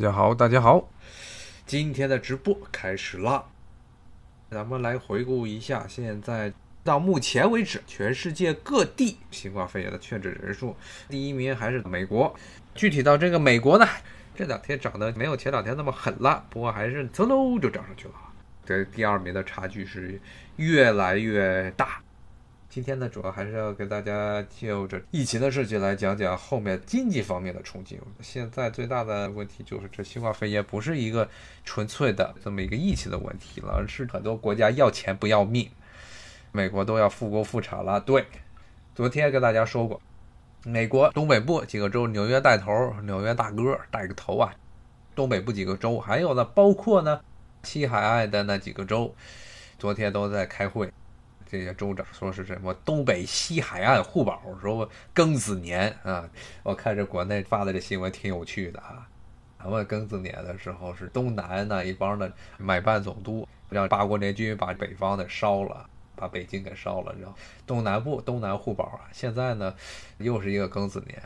大家好，大家好，今天的直播开始啦。咱们来回顾一下，现在到目前为止，全世界各地新冠肺炎的确诊人数，第一名还是美国。具体到这个美国呢，这两天涨得没有前两天那么狠了，不过还是噌喽就涨上去了。这第二名的差距是越来越大。今天呢，主要还是要给大家就着疫情的事情来讲讲后面经济方面的冲击。现在最大的问题就是这新冠肺炎不是一个纯粹的这么一个疫情的问题了，而是很多国家要钱不要命。美国都要复工复产了，对，昨天跟大家说过，美国东北部几个州，纽约带头，纽约大哥带个头啊，东北部几个州，还有呢，包括呢西海岸的那几个州，昨天都在开会。这些州长说是什么东北西海岸互保，说庚子年啊，我看这国内发的这新闻挺有趣的啊。咱们庚子年的时候是东南那一帮的买办总督让八国联军把北方的烧了，把北京给烧了，然后东南部东南互保啊。现在呢又是一个庚子年，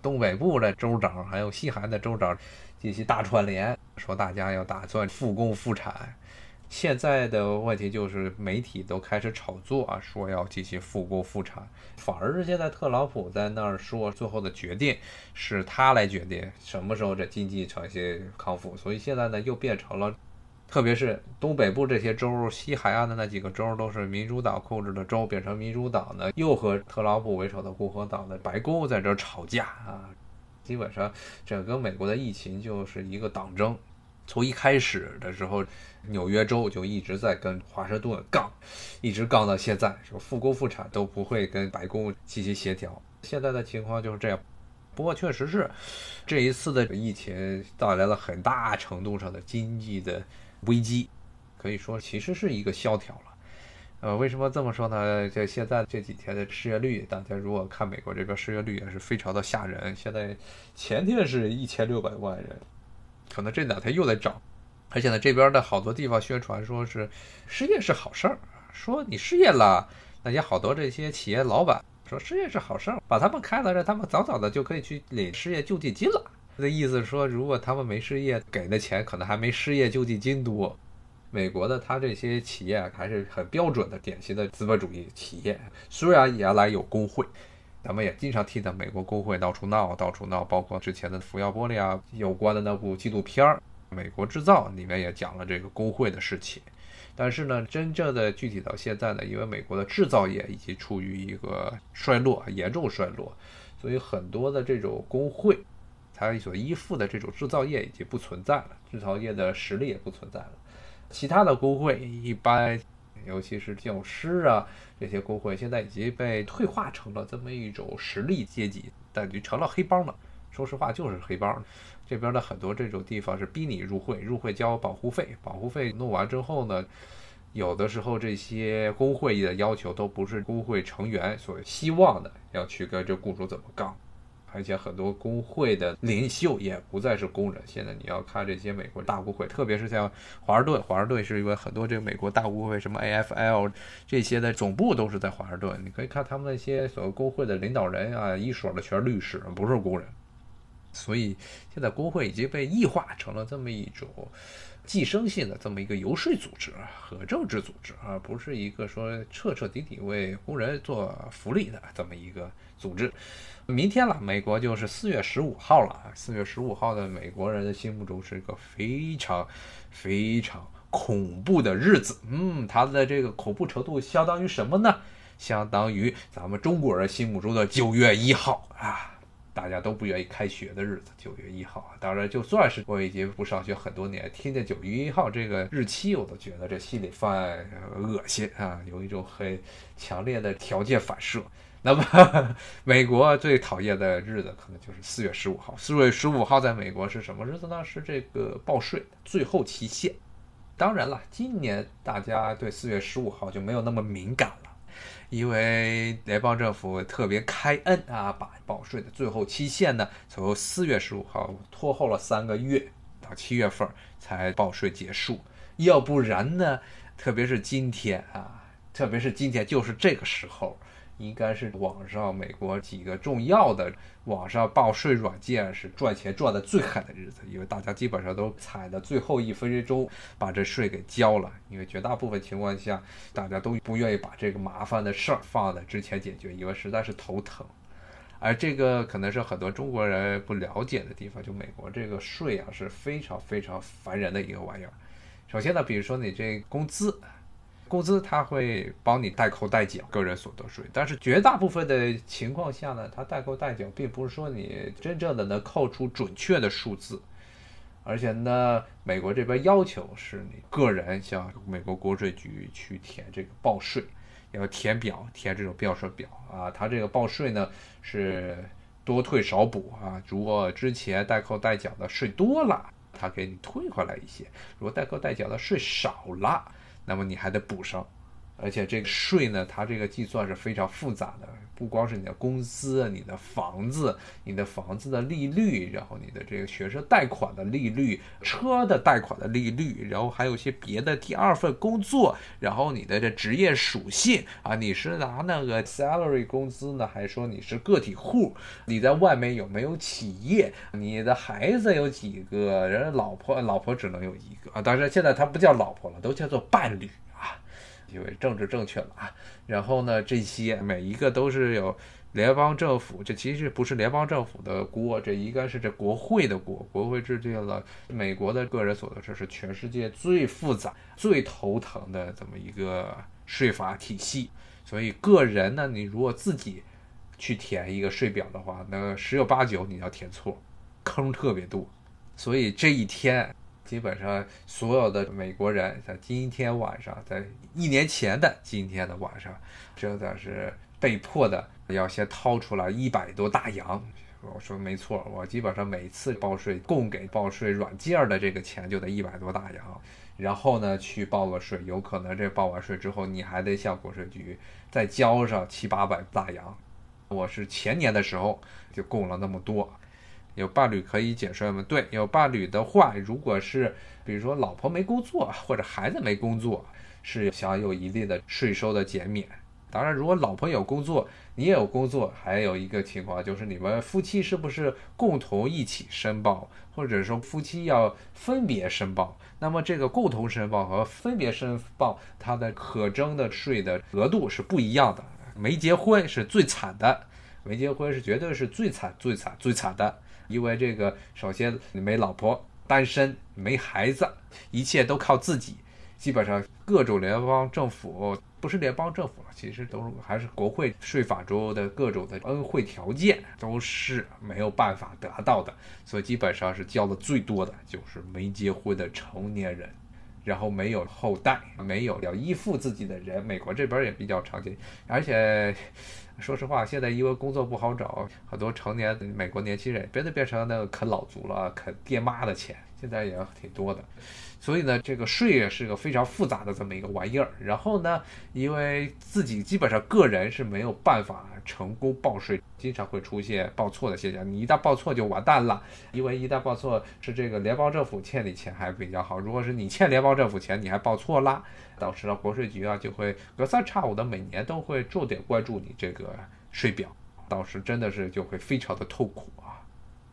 东北部的州长还有西海的州长进行大串联，说大家要打算复工复产。现在的问题就是媒体都开始炒作啊，说要进行复工复产，反而是现在特朗普在那儿说，最后的决定是他来决定什么时候这经济重新康复，所以现在呢又变成了，特别是东北部这些州、西海岸的那几个州都是民主党控制的州，变成民主党呢又和特朗普为首的共和党的白宫在这吵架啊，基本上整个美国的疫情就是一个党争。从一开始的时候，纽约州就一直在跟华盛顿杠，一直杠到现在，说复工复产都不会跟白宫进行协调。现在的情况就是这样。不过确实是，这一次的疫情带来了很大程度上的经济的危机，可以说其实是一个萧条了。呃，为什么这么说呢？这现在这几天的失业率，大家如果看美国这边失业率也是非常的吓人。现在前天是一千六百万人。可能这两天又在涨，而且呢，这边的好多地方宣传说是失业是好事儿，说你失业了，那些好多这些企业老板说失业是好事儿，把他们开了，让他们早早的就可以去领失业救济金了。那意思说，如果他们没失业，给的钱可能还没失业救济金多。美国的他这些企业还是很标准的典型的资本主义企业，虽然原来有工会。咱们也经常听到美国工会到处闹，到处闹，包括之前的福耀玻璃啊有关的那部纪录片儿《美国制造》里面也讲了这个工会的事情。但是呢，真正的具体到现在呢，因为美国的制造业已经处于一个衰落，严重衰落，所以很多的这种工会，它所依附的这种制造业已经不存在了，制造业的实力也不存在了。其他的工会一般。尤其是教师啊，这些工会现在已经被退化成了这么一种实力阶级，等于成了黑帮了。说实话，就是黑帮。这边的很多这种地方是逼你入会，入会交保护费，保护费弄完之后呢，有的时候这些工会的要求都不是工会成员所希望的，要去跟这雇主怎么杠。而且很多工会的领袖也不再是工人。现在你要看这些美国大工会，特别是像华盛顿，华盛顿是因为很多这个美国大工会，什么 AFL 这些的总部都是在华盛顿。你可以看他们那些所谓工会的领导人啊，一所的全是律师，不是工人。所以现在工会已经被异化成了这么一种寄生性的这么一个游说组织和政治组织，而不是一个说彻彻底底为工人做福利的这么一个组织。明天了，美国就是四月十五号了。四月十五号的美国人的心目中是一个非常非常恐怖的日子。嗯，它的这个恐怖程度相当于什么呢？相当于咱们中国人心目中的九月一号啊！大家都不愿意开学的日子，九月一号啊。当然，就算是我已经不上学很多年，听见九月一号这个日期，我都觉得这心里犯恶心啊，有一种很强烈的条件反射。那么，美国最讨厌的日子可能就是四月十五号。四月十五号在美国是什么日子呢？是这个报税最后期限。当然了，今年大家对四月十五号就没有那么敏感了，因为联邦政府特别开恩啊，把报税的最后期限呢从四月十五号拖后了三个月，到七月份才报税结束。要不然呢，特别是今天啊，特别是今天就是这个时候。应该是网上美国几个重要的网上报税软件是赚钱赚的最狠的日子，因为大家基本上都踩的最后一分钟把这税给交了，因为绝大部分情况下大家都不愿意把这个麻烦的事儿放在之前解决，因为实在是头疼。而这个可能是很多中国人不了解的地方，就美国这个税啊是非常非常烦人的一个玩意儿。首先呢，比如说你这工资。工资他会帮你代扣代缴个人所得税，但是绝大部分的情况下呢，他代扣代缴并不是说你真正的能扣出准确的数字，而且呢，美国这边要求是你个人向美国国税局去填这个报税，要填表填这种报税表啊，他这个报税呢是多退少补啊，如果之前代扣代缴的税多了，他给你退回来一些；如果代扣代缴的税少了，那么你还得补上，而且这个税呢，它这个计算是非常复杂的，不光是你的工资、你的房子、你的房子的利率，然后你的这个学生贷款的利率、车的贷款的利率，然后还有一些别的第二份工作，然后你的这职业属性啊，你是拿那个 salary 工资呢，还是说你是个体户？你在外面有没有企业？你的孩子有几个人？老婆老婆只能有一个啊，当然现在他不叫老婆了，都叫做伴侣，因为政治正确了啊。然后呢，这些每一个都是有联邦政府，这其实不是联邦政府的锅，这应该是这国会的锅。国会制定了美国的个人所得税是全世界最复杂、最头疼的这么一个税法体系。所以个人呢，你如果自己去填一个税表的话，那十有八九你要填错，坑特别多。所以这一天，基本上所有的美国人在今天晚上，在一年前的今天的晚上，真的是被迫的要先掏出来一百多大洋。我说没错，我基本上每次报税供给报税软件的这个钱就得一百多大洋，然后呢去报个税，有可能这报完税之后，你还得向国税局再交上七八百大洋。我是前年的时候就供了那么多。有伴侣可以减税吗？对，有伴侣的话，如果是比如说老婆没工作或者孩子没工作，是享有一定的税收的减免。当然，如果老婆有工作，你也有工作，还有一个情况就是你们夫妻是不是共同一起申报，或者说夫妻要分别申报？那么这个共同申报和分别申报，它的可征的税的额度是不一样的。没结婚是最惨的，没结婚是绝对是最惨、最惨、最惨的。因为这个，首先你没老婆，单身，没孩子，一切都靠自己。基本上各种联邦政府，不是联邦政府了，其实都是还是国会税法中的各种的恩惠条件，都是没有办法得到的。所以基本上是交的最多的就是没结婚的成年人，然后没有后代，没有要依附自己的人。美国这边也比较常见，而且。说实话，现在因为工作不好找，很多成年美国年轻人真的变成那个啃老族了，啃爹妈的钱，现在也挺多的。所以呢，这个税也是个非常复杂的这么一个玩意儿。然后呢，因为自己基本上个人是没有办法成功报税，经常会出现报错的现象。你一旦报错就完蛋了，因为一旦报错是这个联邦政府欠你钱还比较好，如果是你欠联邦政府钱，你还报错了，导致了国税局啊就会隔三差五的每年都会重点关注你这个税表，到时真的是就会非常的痛苦啊。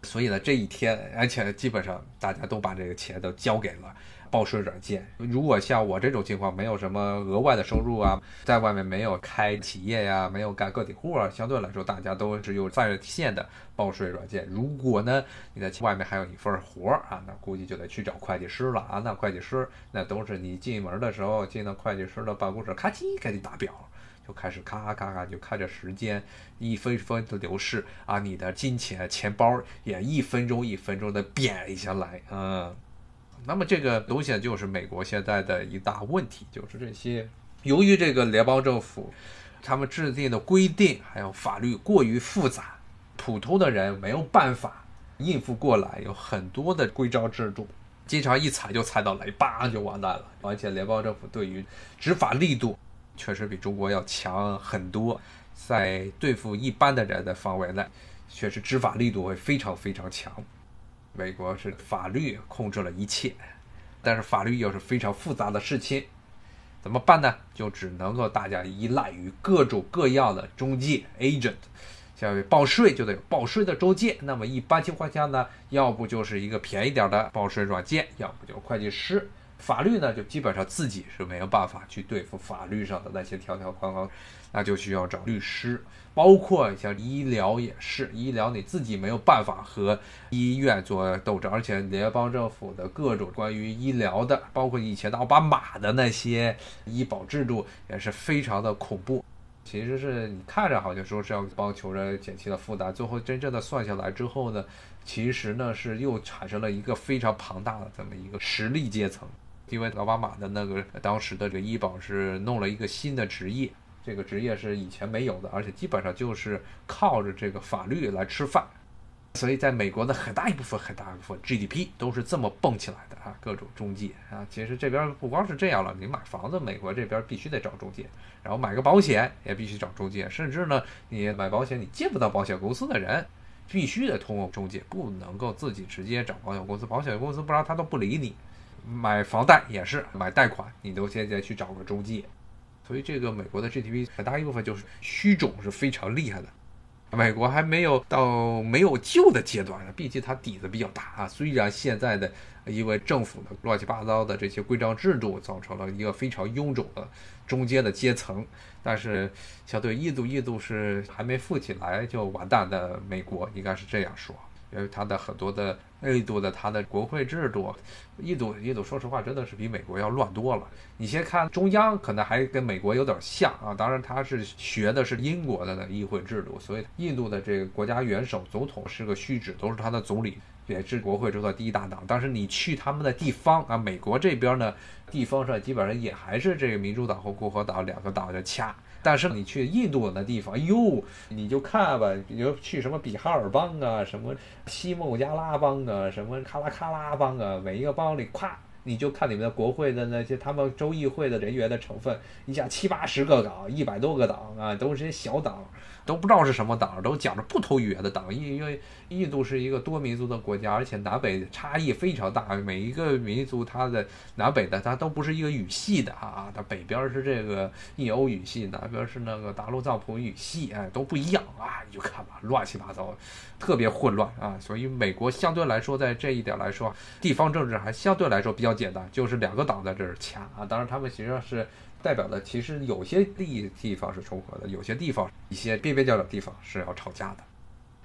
所以呢，这一天，而且基本上大家都把这个钱都交给了报税软件。如果像我这种情况，没有什么额外的收入啊，在外面没有开企业呀，没有干个体户啊，相对来说，大家都是有在线的报税软件。如果呢，你在外面还有一份活儿啊，那估计就得去找会计师了啊。那会计师那都是你进门的时候进到会计师的办公室，咔叽给你打表。就开始咔咔咔，就看着时间一分分的流逝啊，你的金钱钱包也一分钟一分钟的贬下来，嗯，那么这个东西就是美国现在的一大问题，就是这些由于这个联邦政府他们制定的规定还有法律过于复杂，普通的人没有办法应付过来，有很多的规章制度，经常一踩就踩到雷，叭就完蛋了，而且联邦政府对于执法力度。确实比中国要强很多，在对付一般的人的范围内，确实执法力度会非常非常强。美国是法律控制了一切，但是法律又是非常复杂的事情，怎么办呢？就只能够大家依赖于各种各样的中介 agent，像报税就得有报税的中介。那么一般情况下呢，要不就是一个便宜点的报税软件，要不就会计师。法律呢，就基本上自己是没有办法去对付法律上的那些条条框框，那就需要找律师。包括像医疗也是，医疗你自己没有办法和医院做斗争，而且联邦政府的各种关于医疗的，包括以前的奥巴马的那些医保制度也是非常的恐怖。其实是你看着好像说是要帮穷人减轻了负担，最后真正的算下来之后呢，其实呢是又产生了一个非常庞大的这么一个实力阶层。因为奥巴马的那个当时的这个医保是弄了一个新的职业，这个职业是以前没有的，而且基本上就是靠着这个法律来吃饭，所以在美国的很大一部分很大一部分 GDP 都是这么蹦起来的。啊，各种中介。啊，其实这边不光是这样了，你买房子，美国这边必须得找中介，然后买个保险也必须找中介，甚至呢，你买保险你见不到保险公司的人，必须得通过中介，不能够自己直接找保险公司，保险公司不然他都不理你。买房贷也是买贷款，你都现在去找个中介，所以这个美国的 GDP 很大一部分就是虚肿是非常厉害的。美国还没有到没有救的阶段呢，毕竟它底子比较大啊。虽然现在的因为政府的乱七八糟的这些规章制度，造成了一个非常臃肿的中间的阶层，但是相对印度，印度是还没富起来就完蛋的。美国应该是这样说。因为它的很多的印度的它的国会制度，印度印度说实话真的是比美国要乱多了。你先看中央，可能还跟美国有点像啊，当然它是学的是英国的议会制度，所以印度的这个国家元首总统是个虚职，都是他的总理，也是国会中的第一大党。但是你去他们的地方啊，美国这边呢，地方上基本上也还是这个民主党和共和党两个党在掐。但是你去印度那地方，哎呦，你就看吧，比如去什么比哈尔邦啊，什么西孟加拉邦啊，什么喀拉喀拉邦啊，每一个邦里，咵，你就看你们的国会的那些他们州议会的人员的成分，一下七八十个党，一百多个党啊，都是些小党。都不知道是什么党，都讲着不同语言的党。因因为印度是一个多民族的国家，而且南北差异非常大。每一个民族它的南北的它都不是一个语系的啊，它北边是这个印欧语系，南边是那个达鲁藏普语系，哎，都不一样啊。你就看吧，乱七八糟，特别混乱啊。所以美国相对来说，在这一点来说，地方政治还相对来说比较简单，就是两个党在这儿掐啊。当然，他们实际上是。代表的其实有些地地方是重合的，有些地方一些边边角角地方是要吵架的。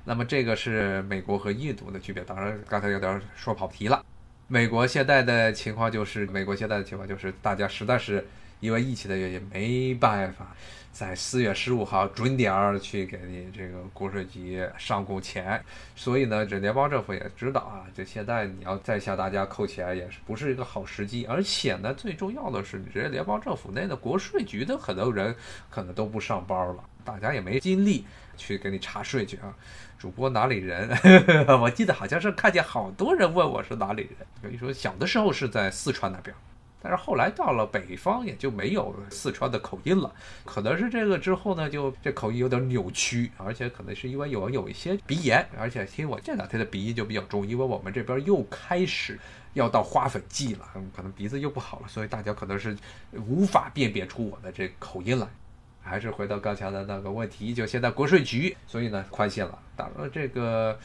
那么这个是美国和印度的区别。当然刚才有点说跑题了。美国现在的情况就是，美国现在的情况就是，大家实在是因为疫情的原因没办法。在四月十五号准点儿去给你这个国税局上供钱，所以呢，这联邦政府也知道啊，这现在你要再向大家扣钱也是不是一个好时机，而且呢，最重要的是，你这联邦政府内的国税局的很多人可能都不上班了，大家也没精力去给你查税去啊。主播哪里人？我记得好像是看见好多人问我是哪里人，所以说小的时候是在四川那边。但是后来到了北方，也就没有四川的口音了。可能是这个之后呢，就这口音有点扭曲，而且可能是因为有有一些鼻炎，而且听我这两天的鼻音就比较重，因为我们这边又开始要到花粉季了，可能鼻子又不好了，所以大家可能是无法辨别出我的这口音来。还是回到刚才的那个问题，就现在国税局，所以呢宽限了。当然，这个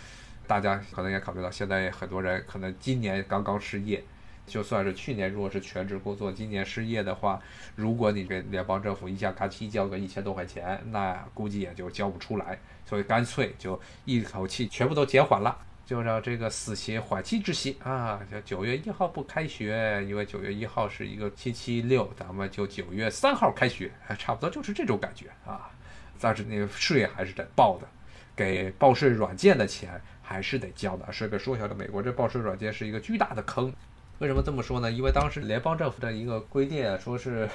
大家可能也考虑到，现在很多人可能今年刚刚失业。就算是去年如果是全职工作，今年失业的话，如果你给联邦政府一下咔嚓交个一千多块钱，那估计也就交不出来，所以干脆就一口气全部都减缓了，就让这个死刑缓期执行啊！就九月一号不开学，因为九月一号是一个星期六，咱们就九月三号开学，差不多就是这种感觉啊。但是那个税还是得报的，给报税软件的钱还是得交的。顺便说一下，美国这报税软件是一个巨大的坑。为什么这么说呢？因为当时联邦政府的一个规定啊，说是，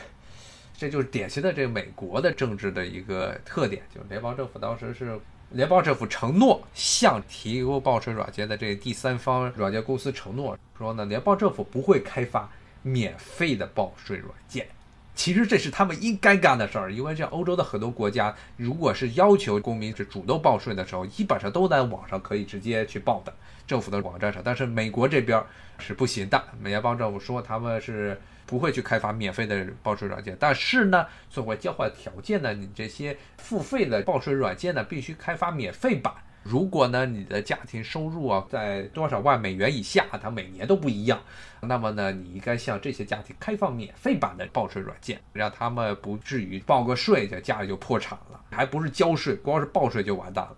这就是典型的这美国的政治的一个特点，就是联邦政府当时是联邦政府承诺向提供报税软件的这第三方软件公司承诺说呢，联邦政府不会开发免费的报税软件，其实这是他们应该干的事儿，因为像欧洲的很多国家，如果是要求公民是主动报税的时候，基本上都在网上可以直接去报的，政府的网站上。但是美国这边是不行的，美联邦政府说他们是不会去开发免费的报税软件，但是呢，作为交换条件呢，你这些付费的报税软件呢，必须开发免费版。如果呢，你的家庭收入啊在多少万美元以下，它每年都不一样，那么呢，你应该向这些家庭开放免费版的报税软件，让他们不至于报个税，这家里就破产了，还不是交税，光是报税就完蛋了。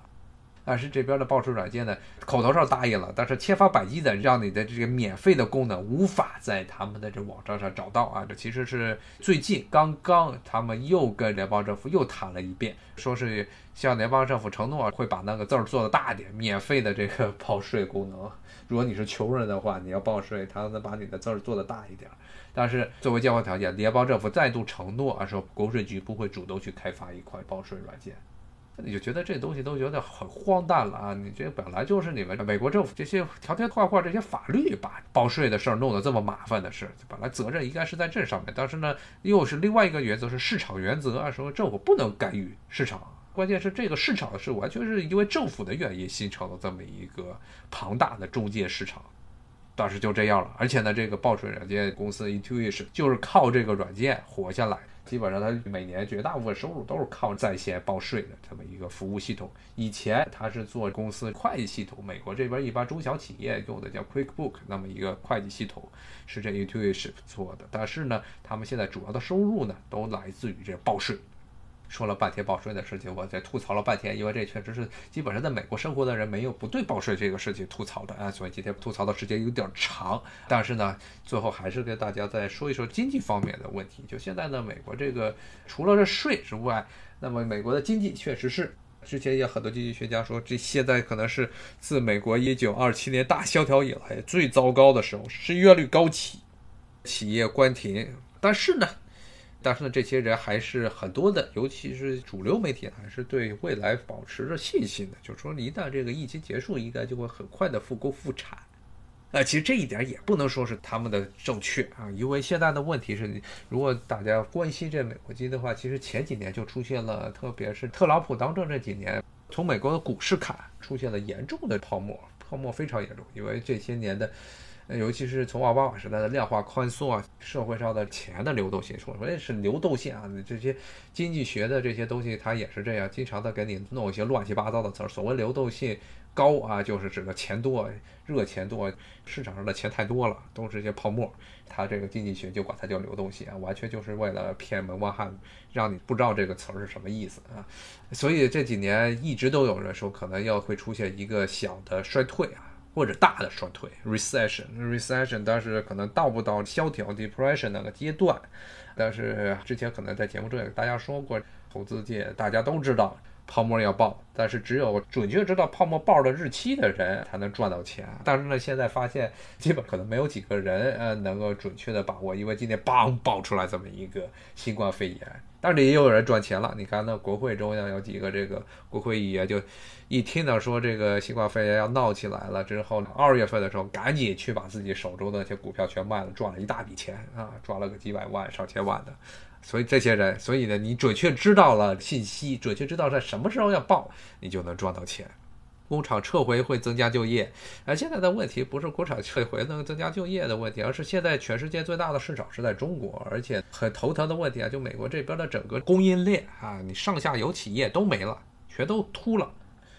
但是这边的报税软件呢，口头上答应了，但是千方百计的让你的这个免费的功能无法在他们的这网站上找到啊！这其实是最近刚刚他们又跟联邦政府又谈了一遍，说是向联邦政府承诺会把那个字儿做的大点，免费的这个报税功能。如果你是穷人的话，你要报税，他能把你的字儿做的大一点。但是作为交换条件，联邦政府再度承诺啊，说国税局不会主动去开发一款报税软件。你就觉得这东西都有点很荒诞了啊！你这本来就是你们美国政府这些条条框框这些法律把报税的事儿弄得这么麻烦的事，本来责任应该是在这上面，但是呢，又是另外一个原则是市场原则啊，说政府不能干预市场。关键是这个市场是完全是因为政府的原因形成了这么一个庞大的中介市场，当时就这样了。而且呢，这个报税软件公司 Intuition 就是靠这个软件活下来。基本上，他每年绝大部分收入都是靠在线报税的这么一个服务系统。以前他是做公司会计系统，美国这边一般中小企业用的叫 QuickBook，那么一个会计系统是这 Intuition 做的。但是呢，他们现在主要的收入呢，都来自于这报税。说了半天报税的事情，我在吐槽了半天，因为这确实是基本上在美国生活的人没有不对报税这个事情吐槽的啊，所以今天吐槽的时间有点长。但是呢，最后还是跟大家再说一说经济方面的问题。就现在呢，美国这个除了这税之外，那么美国的经济确实是之前也很多经济学家说，这现在可能是自美国一九二七年大萧条以来最糟糕的时候，失业率高企，企业关停。但是呢。但是呢，这些人还是很多的，尤其是主流媒体还是对未来保持着信心的，就是说，一旦这个疫情结束，应该就会很快的复工复产。呃，其实这一点也不能说是他们的正确啊，因为现在的问题是，如果大家关心这美国经济的话，其实前几年就出现了，特别是特朗普当政这几年，从美国的股市看，出现了严重的泡沫，泡沫非常严重，因为这些年的。尤其是从奥巴马时代的量化宽松啊，社会上的钱的流动性，说说是流动性啊，这些经济学的这些东西，它也是这样，经常的给你弄一些乱七八糟的词儿。所谓流动性高啊，就是指的钱多，热钱多，市场上的钱太多了，都是些泡沫。它这个经济学就管它叫流动性啊，完全就是为了骗门外汉，让你不知道这个词儿是什么意思啊。所以这几年一直都有人说，可能要会出现一个小的衰退啊。或者大的衰退，recession，recession，但是可能到不到萧条 depression 那个阶段，但是之前可能在节目中也跟大家说过，投资界大家都知道泡沫要爆，但是只有准确知道泡沫爆的日期的人才能赚到钱。但是呢，现在发现基本可能没有几个人呃能够准确的把握，因为今天嘣爆出来这么一个新冠肺炎。但是也有人赚钱了，你看那国会中央有几个这个国会议员，就一听到说这个新冠肺炎要闹起来了之后呢，二月份的时候赶紧去把自己手中的那些股票全卖了，赚了一大笔钱啊，赚了个几百万、上千万的。所以这些人，所以呢，你准确知道了信息，准确知道在什么时候要爆，你就能赚到钱。工厂撤回会增加就业，而现在的问题不是工厂撤回能增加就业的问题，而是现在全世界最大的市场是在中国，而且很头疼的问题啊，就美国这边的整个供应链啊，你上下游企业都没了，全都秃了。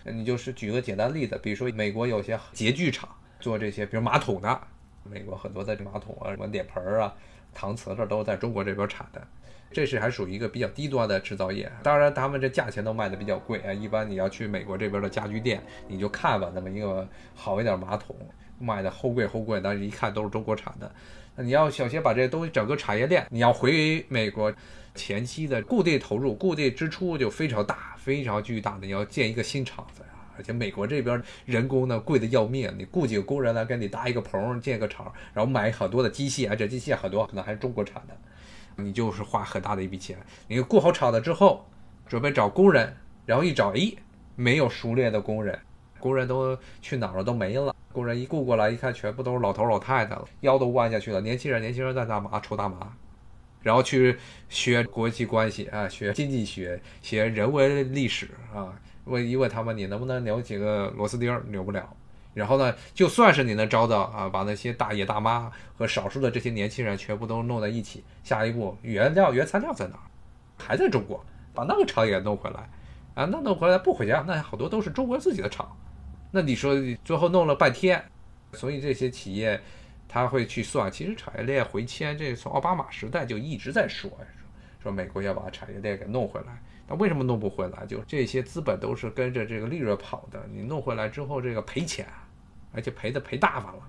你就是举个简单例子，比如说美国有些洁具厂做这些，比如马桶的，美国很多的马桶啊、什么脸盆啊、搪瓷这都是在中国这边产的。这是还属于一个比较低端的制造业，当然他们这价钱都卖的比较贵啊。一般你要去美国这边的家居店，你就看吧，那么一个好一点马桶卖的齁贵齁贵，但是一看都是中国产的。那你要小心把这东西整个产业链，你要回美国，前期的固定投入、固定支出就非常大、非常巨大的。你要建一个新厂子啊，而且美国这边人工呢贵的要命，你雇几个工人来给你搭一个棚、建个厂，然后买很多的机械，这机械很多可能还是中国产的。你就是花很大的一笔钱，你雇好厂子之后，准备找工人，然后一找，咦，没有熟练的工人，工人都去哪儿了？都没了。工人一雇过来，一看，全部都是老头老太太了，腰都弯下去了。年轻人，年轻人在干嘛？抽大麻。然后去学国际关系啊，学经济学，学人文历史啊。问一问他们，你能不能扭几个螺丝钉？扭不了。然后呢，就算是你能招到啊，把那些大爷大妈和少数的这些年轻人全部都弄在一起，下一步原料原材料在哪儿？还在中国，把那个厂也弄回来啊？那弄回来不回家，那好多都是中国自己的厂。那你说最后弄了半天，所以这些企业他会去算，其实产业链回迁，这从奥巴马时代就一直在说，说美国要把产业链给弄回来。为什么弄不回来？就这些资本都是跟着这个利润跑的，你弄回来之后这个赔钱。而且赔的赔大发了，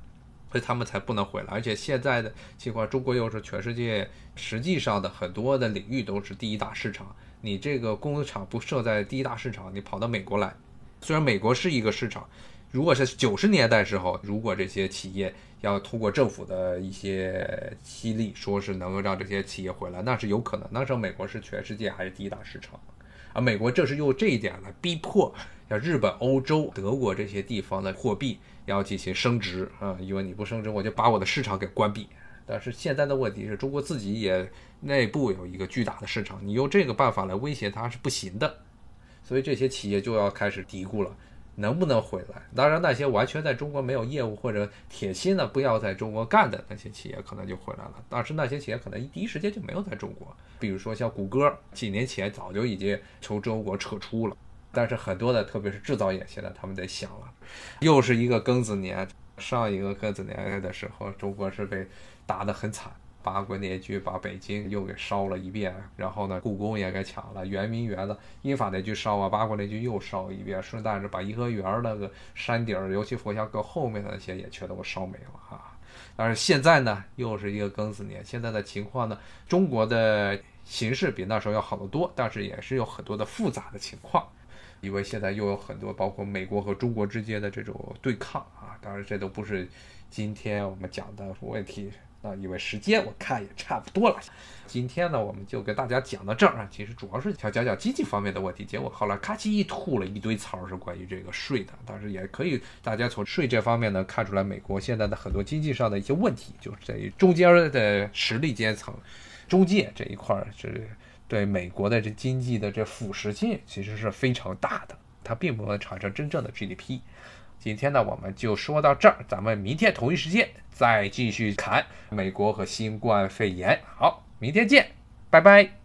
所以他们才不能回来。而且现在的情况，中国又是全世界实际上的很多的领域都是第一大市场。你这个工厂不设在第一大市场，你跑到美国来，虽然美国是一个市场，如果是九十年代时候，如果这些企业要通过政府的一些激励，说是能够让这些企业回来，那是有可能。那时候美国是全世界还是第一大市场。而美国正是用这一点来逼迫，像日本、欧洲、德国这些地方的货币要进行升值啊，因为你不升值，我就把我的市场给关闭。但是现在的问题是中国自己也内部有一个巨大的市场，你用这个办法来威胁它是不行的，所以这些企业就要开始嘀咕了。能不能回来？当然，那些完全在中国没有业务或者铁心的不要在中国干的那些企业，可能就回来了。但是那些企业可能第一时间就没有在中国。比如说像谷歌，几年前早就已经从中国撤出了。但是很多的，特别是制造业，现在他们在想了，又是一个庚子年。上一个庚子年的时候，中国是被打得很惨。八国联军把北京又给烧了一遍，然后呢，故宫也给抢了，圆明园的英法联军烧啊，八国联军又烧一遍，顺带着把颐和园那个山顶，尤其佛像阁后面的那些也全都给烧没了哈。但是现在呢，又是一个庚子年，现在的情况呢，中国的形势比那时候要好得多，但是也是有很多的复杂的情况，因为现在又有很多包括美国和中国之间的这种对抗啊，当然这都不是今天我们讲的问题。啊，因为时间我看也差不多了，今天呢我们就跟大家讲到这儿啊。其实主要是想讲讲经济方面的问题，结果后来咔叽一吐了一堆槽是关于这个税的，但是也可以大家从税这方面呢看出来美国现在的很多经济上的一些问题，就是在于中间的实力阶层、中介这一块儿是对美国的这经济的这腐蚀性其实是非常大的，它并不能产生真正的 GDP。今天呢，我们就说到这儿，咱们明天同一时间再继续谈美国和新冠肺炎。好，明天见，拜拜。